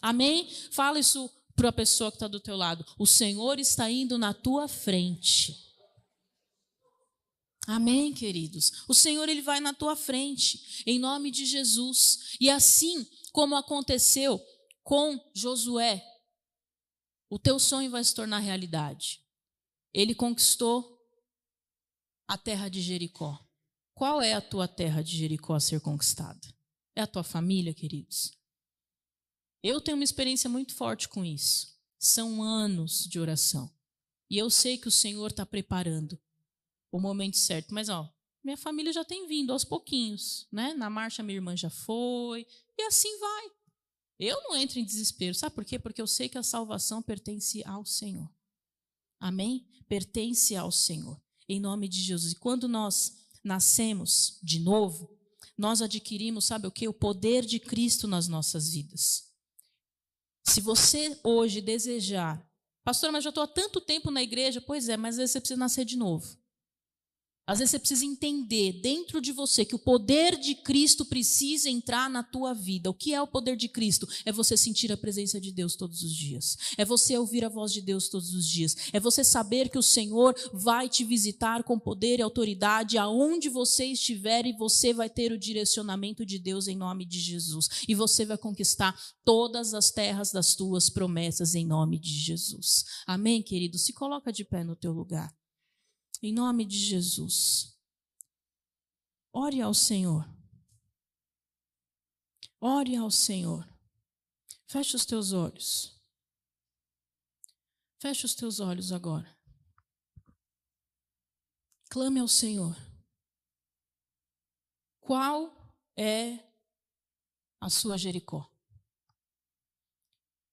Amém? Fala isso para a pessoa que está do teu lado: o Senhor está indo na tua frente. Amém, queridos? O Senhor ele vai na tua frente, em nome de Jesus. E assim como aconteceu com Josué, o teu sonho vai se tornar realidade. Ele conquistou a terra de Jericó. Qual é a tua terra de Jericó a ser conquistada? É a tua família, queridos? Eu tenho uma experiência muito forte com isso. São anos de oração. E eu sei que o Senhor está preparando o momento certo. Mas, ó, minha família já tem vindo aos pouquinhos, né? Na marcha minha irmã já foi. E assim vai. Eu não entro em desespero. Sabe por quê? Porque eu sei que a salvação pertence ao Senhor. Amém? Pertence ao Senhor. Em nome de Jesus. E quando nós nascemos de novo, nós adquirimos, sabe o que? O poder de Cristo nas nossas vidas. Se você hoje desejar, pastor, mas já estou há tanto tempo na igreja, pois é, mas às vezes você precisa nascer de novo. Às vezes você precisa entender dentro de você que o poder de Cristo precisa entrar na tua vida. O que é o poder de Cristo? É você sentir a presença de Deus todos os dias. É você ouvir a voz de Deus todos os dias. É você saber que o Senhor vai te visitar com poder e autoridade aonde você estiver e você vai ter o direcionamento de Deus em nome de Jesus. E você vai conquistar todas as terras das tuas promessas em nome de Jesus. Amém, querido? Se coloca de pé no teu lugar. Em nome de Jesus. Ore ao Senhor. Ore ao Senhor. Feche os teus olhos. Feche os teus olhos agora. Clame ao Senhor. Qual é a sua Jericó?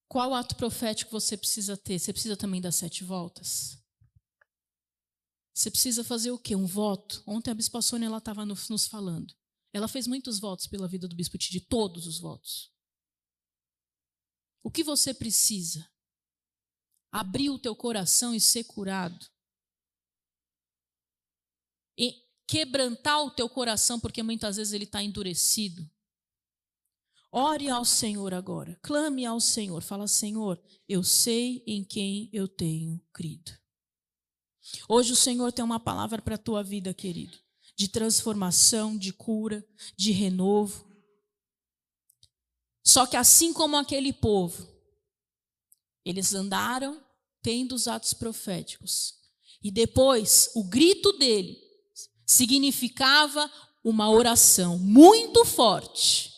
Qual ato profético você precisa ter? Você precisa também das sete voltas? Você precisa fazer o quê? Um voto. Ontem a Bispa Sônia estava nos falando. Ela fez muitos votos pela vida do Bispo Tidi, todos os votos. O que você precisa? Abrir o teu coração e ser curado. E quebrantar o teu coração, porque muitas vezes ele está endurecido. Ore ao Senhor agora. Clame ao Senhor. Fala, Senhor, eu sei em quem eu tenho crido. Hoje o Senhor tem uma palavra para a tua vida, querido, de transformação, de cura, de renovo. Só que assim como aquele povo, eles andaram tendo os atos proféticos. E depois, o grito dele significava uma oração muito forte.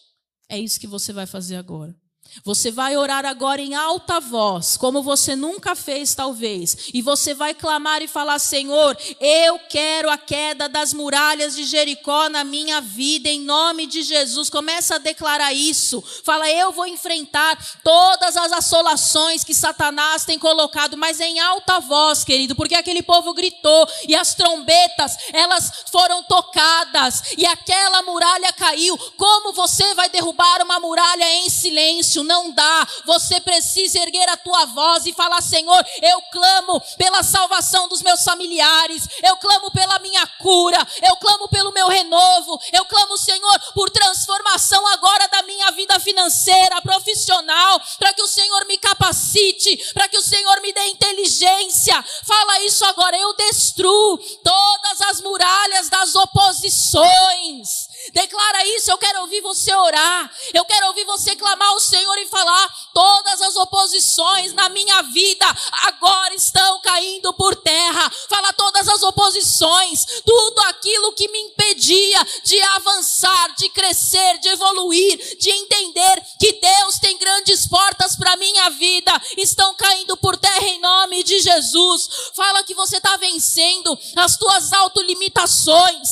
É isso que você vai fazer agora. Você vai orar agora em alta voz, como você nunca fez, talvez. E você vai clamar e falar: Senhor, eu quero a queda das muralhas de Jericó na minha vida, em nome de Jesus. Começa a declarar isso. Fala: Eu vou enfrentar todas as assolações que Satanás tem colocado, mas em alta voz, querido, porque aquele povo gritou e as trombetas, elas foram tocadas e aquela muralha caiu. Como você vai derrubar uma muralha em silêncio? Não dá. Você precisa erguer a tua voz e falar: Senhor, eu clamo pela salvação dos meus familiares, eu clamo pela minha cura, eu clamo pelo meu renovo, eu clamo, Senhor, por transformação agora da minha vida financeira, profissional, para que o Senhor me capacite, para que o Senhor me dê inteligência. Fala isso agora. Eu destruo todas as muralhas das oposições. Declara isso. Eu quero ouvir você orar. Eu quero ouvir você clamar ao Senhor e falar: todas as oposições na minha vida agora estão caindo por terra. Fala todas as oposições, tudo aquilo que me impedia de avançar, de crescer, de evoluir, de entender que Deus tem grandes portas para minha vida, estão caindo por terra em nome de Jesus. Fala que você está vencendo as tuas autolimitações.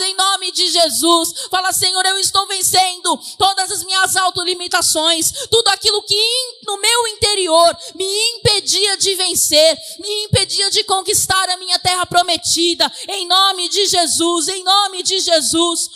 Em nome de Jesus. Fala, Senhor, eu estou vencendo todas as minhas autolimitações, tudo aquilo que no meu interior me impedia de vencer, me impedia de conquistar a minha terra prometida. Em nome de Jesus, em nome de Jesus.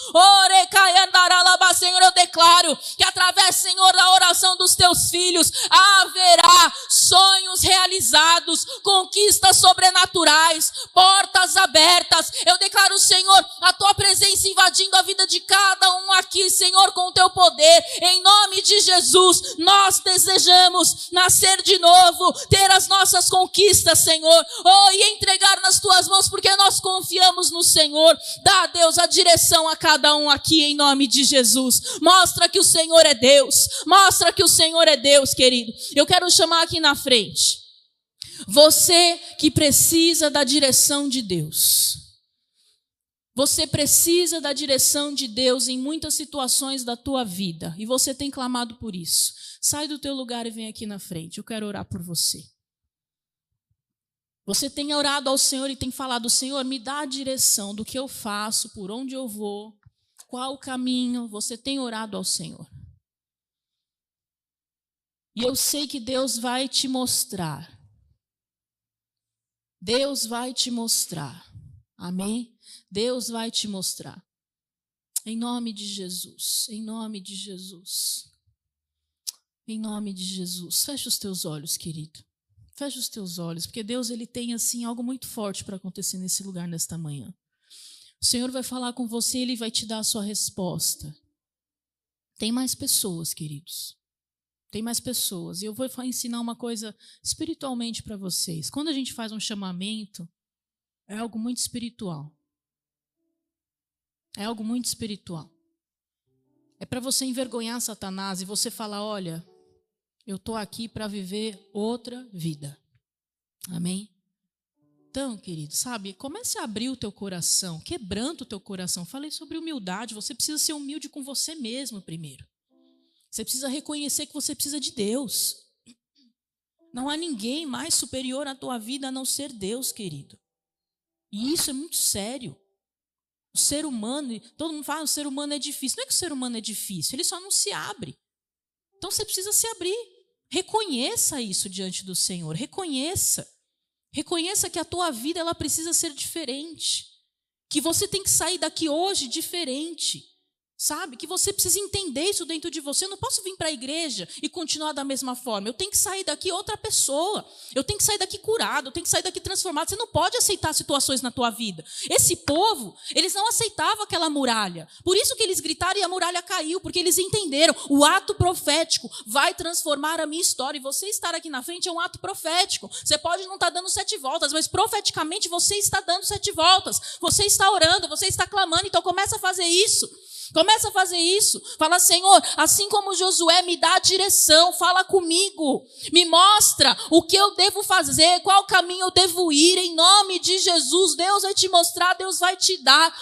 Senhor, eu declaro que através, Senhor, da oração dos teus filhos, haverá sonhos realizados, conquistas sobrenaturais, portas abertas. Eu declaro, Senhor, a tua presença invadindo a vida de cada um aqui, Senhor, com o teu poder. Em nome de Jesus, nós desejamos nascer de novo, ter as nossas conquistas, Senhor. Oh, e entregar nas tuas mãos, porque nós confiamos no Senhor. Dá, Deus, a direção a cada um aqui, em nome de Jesus. Mostra que o Senhor é Deus. Mostra que o Senhor é Deus, querido. Eu quero chamar aqui na frente. Você que precisa da direção de Deus. Você precisa da direção de Deus em muitas situações da tua vida e você tem clamado por isso. Sai do teu lugar e vem aqui na frente. Eu quero orar por você. Você tem orado ao Senhor e tem falado: Senhor, me dá a direção do que eu faço, por onde eu vou, qual o caminho. Você tem orado ao Senhor. E eu sei que Deus vai te mostrar. Deus vai te mostrar. Amém? Deus vai te mostrar. Em nome de Jesus, em nome de Jesus. Em nome de Jesus. Fecha os teus olhos, querido. Fecha os teus olhos, porque Deus ele tem assim algo muito forte para acontecer nesse lugar nesta manhã. O Senhor vai falar com você, ele vai te dar a sua resposta. Tem mais pessoas, queridos. Tem mais pessoas. E eu vou ensinar uma coisa espiritualmente para vocês. Quando a gente faz um chamamento, é algo muito espiritual. É algo muito espiritual. É para você envergonhar Satanás e você falar: olha, eu estou aqui para viver outra vida. Amém? Então, querido, sabe, comece a abrir o teu coração, quebrando o teu coração. Falei sobre humildade, você precisa ser humilde com você mesmo primeiro. Você precisa reconhecer que você precisa de Deus. Não há ninguém mais superior à tua vida a não ser Deus, querido. E isso é muito sério. O ser humano, todo mundo fala, ah, o ser humano é difícil. Não é que o ser humano é difícil, ele só não se abre. Então você precisa se abrir. Reconheça isso diante do Senhor. Reconheça. Reconheça que a tua vida ela precisa ser diferente. Que você tem que sair daqui hoje diferente. Sabe? Que você precisa entender isso dentro de você. Eu não posso vir para a igreja e continuar da mesma forma. Eu tenho que sair daqui outra pessoa. Eu tenho que sair daqui curado. Eu tenho que sair daqui transformado. Você não pode aceitar situações na tua vida. Esse povo, eles não aceitavam aquela muralha. Por isso que eles gritaram e a muralha caiu. Porque eles entenderam. O ato profético vai transformar a minha história. E você estar aqui na frente é um ato profético. Você pode não estar tá dando sete voltas, mas profeticamente você está dando sete voltas. Você está orando, você está clamando. Então começa a fazer isso. Começa a fazer isso. Fala, Senhor, assim como Josué me dá a direção, fala comigo. Me mostra o que eu devo fazer, qual caminho eu devo ir, em nome de Jesus. Deus vai te mostrar, Deus vai te dar.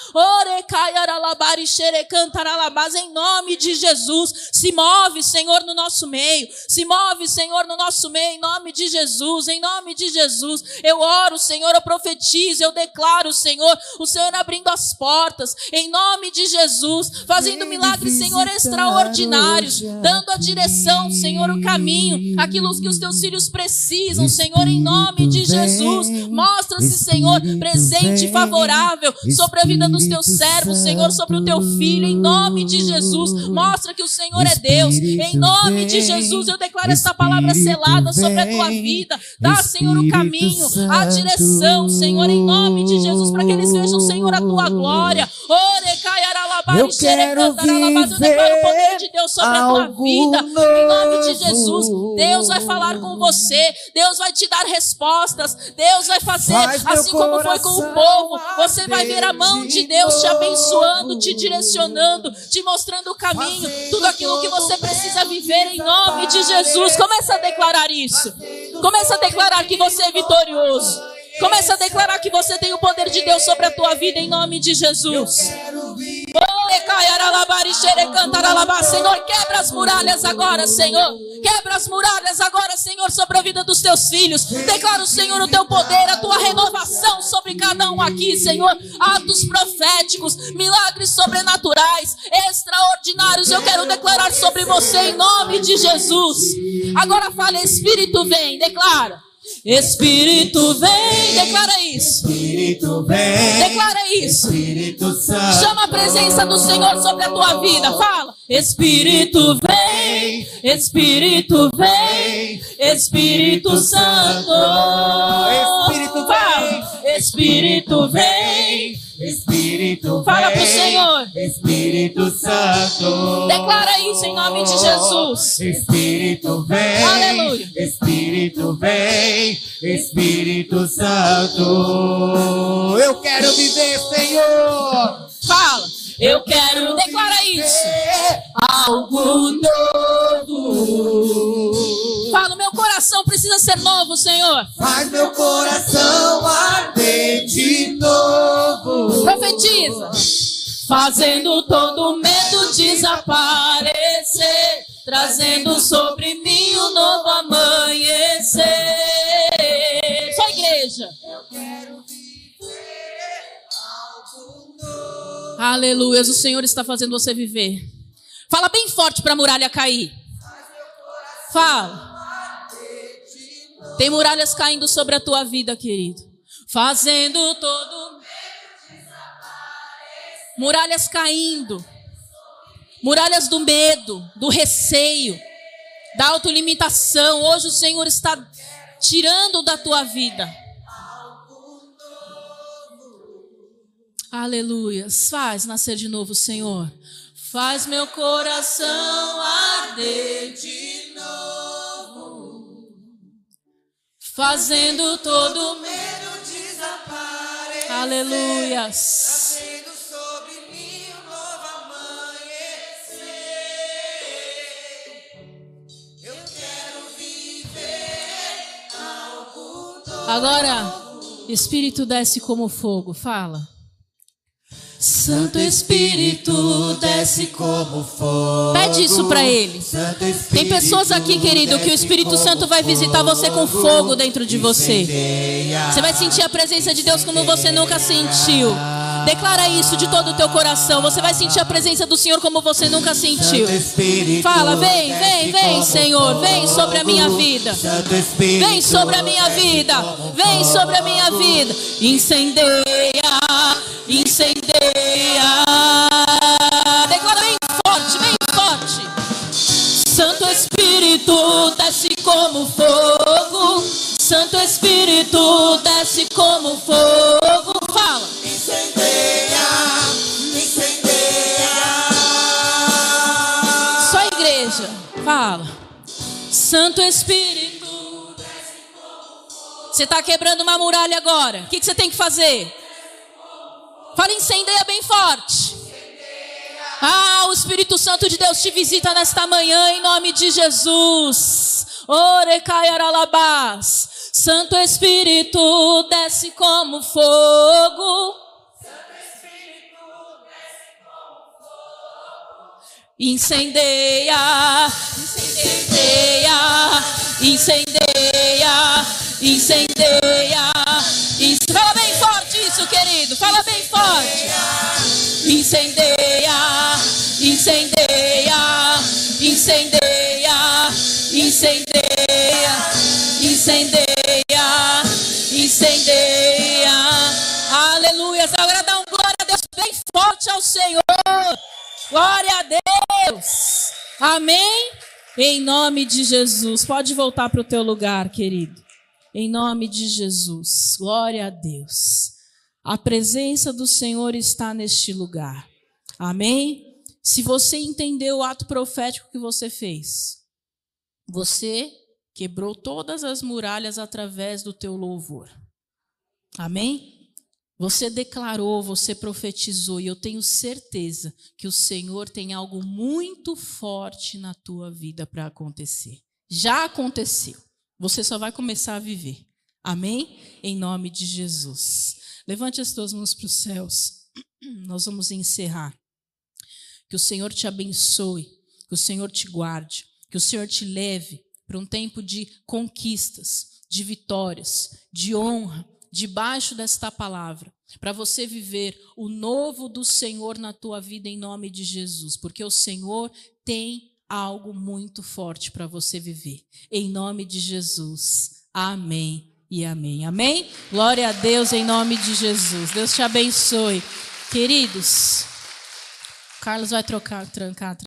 Em nome de Jesus, se move, Senhor, no nosso meio. Se move, Senhor, no nosso meio, em nome de Jesus, em nome de Jesus. Eu oro, Senhor, eu profetizo, eu declaro, Senhor, o Senhor abrindo as portas, em nome de Jesus fazendo milagres, Senhor, extraordinários, dando a direção, Senhor, o caminho, aquilo que os teus filhos precisam, Senhor, em nome de Jesus. Mostra-se, Senhor, presente favorável sobre a vida dos teus servos, Senhor, sobre o teu filho, em nome de Jesus. Mostra que o Senhor é Deus, em nome de Jesus. Eu declaro esta palavra selada sobre a tua vida. Dá, Senhor, o caminho, a direção, Senhor, em nome de Jesus, para que eles vejam, Senhor, a tua glória. Eu quero viver o poder de Deus sobre a tua vida. Em nome de Jesus, Deus vai falar com você. Deus vai te dar respostas. Deus vai fazer Faz assim como foi com o povo. Você vai ver a mão de de Deus te abençoando, te direcionando, te mostrando o caminho, tudo aquilo que você precisa viver em nome de Jesus. Começa a declarar isso. Começa a declarar que você é vitorioso. Começa a declarar que você tem o poder de Deus sobre a tua vida em nome de Jesus. Senhor, quebra as muralhas agora, Senhor. Quebra as muralhas agora, Senhor, sobre a vida dos teus filhos. Declara, Senhor, o teu poder, a tua renovação sobre cada um aqui, Senhor. Atos proféticos, milagres sobrenaturais, extraordinários. Eu quero declarar sobre você em nome de Jesus. Agora fala, Espírito, vem, declara. Espírito vem, declara isso. Espírito vem, Declara isso. Espírito Santo. Chama a presença do Senhor sobre a tua vida. Fala. Espírito vem, Espírito vem, Espírito Santo. Espírito Fala. Espírito vem. Espírito Fala pro vem, Senhor. Espírito Santo. Declara isso em nome de Jesus. Espírito vem. Aleluia. Espírito vem. Espírito Santo. Eu quero viver, Senhor. Fala. Eu quero. Declara isso. Algo novo. Fala, meu coração precisa ser novo, Senhor. Faz meu coração arder de novo. Profetiza. Fazendo todo medo desaparecer, trazendo sobre mim um novo amanhecer. Só igreja. Aleluia, o Senhor está fazendo você viver. Fala bem forte para a muralha cair. Fala. Tem muralhas caindo sobre a tua vida, querido. Fazendo todo Muralhas caindo. Muralhas do medo, do receio, da autolimitação. Hoje o Senhor está tirando da tua vida. Aleluia. Faz nascer de novo, Senhor. Faz meu coração arder de Fazendo todo medo desaparecer. Aleluias. Trazendo sobre mim um novo amanhecer. Eu quero viver algo novo. Agora, Espírito desce como fogo. Fala. Santo Espírito desce. como fogo. Pede isso para ele. Tem pessoas aqui, querido, que o Espírito Santo vai visitar você com fogo dentro de você. Você vai sentir a presença de Deus como você nunca sentiu. Declara isso de todo o teu coração. Você vai sentir a presença do Senhor como você nunca sentiu. Fala, vem, vem, vem, Senhor, vem sobre a minha vida. Vem sobre a minha vida, vem sobre a minha vida. Incendeia, incendeia. Declara bem forte, bem forte. Santo Espírito desce como fogo. Santo Espírito desce como fogo. Fala. Incendeia, incendeia. Só igreja. Fala. Santo Espírito. Você está quebrando uma muralha agora. O que, que você tem que fazer? Fala, incendeia bem forte. Ah, o Espírito Santo de Deus te visita nesta manhã em nome de Jesus. Orecaiaralabás. Santo Espírito desce como fogo. Incendeia, incendeia, incendeia, incendeia. Isso. Fala bem forte isso, querido. Fala forte. Incendeia, incendeia, incendeia, incendeia, incendeia, incendeia. Aleluia. Agora dá um glória a Deus bem forte ao Senhor. Glória a Deus. Amém? Em nome de Jesus. Pode voltar para o teu lugar, querido. Em nome de Jesus. Glória a Deus. A presença do Senhor está neste lugar. Amém? Se você entendeu o ato profético que você fez, você quebrou todas as muralhas através do teu louvor. Amém? Você declarou, você profetizou, e eu tenho certeza que o Senhor tem algo muito forte na tua vida para acontecer. Já aconteceu. Você só vai começar a viver. Amém? Em nome de Jesus. Levante as tuas mãos para os céus. Nós vamos encerrar. Que o Senhor te abençoe, que o Senhor te guarde, que o Senhor te leve para um tempo de conquistas, de vitórias, de honra, debaixo desta palavra, para você viver o novo do Senhor na tua vida em nome de Jesus, porque o Senhor tem algo muito forte para você viver. Em nome de Jesus. Amém e amém. Amém? Glória a Deus em nome de Jesus. Deus te abençoe. Queridos, Carlos vai trocar, trancar.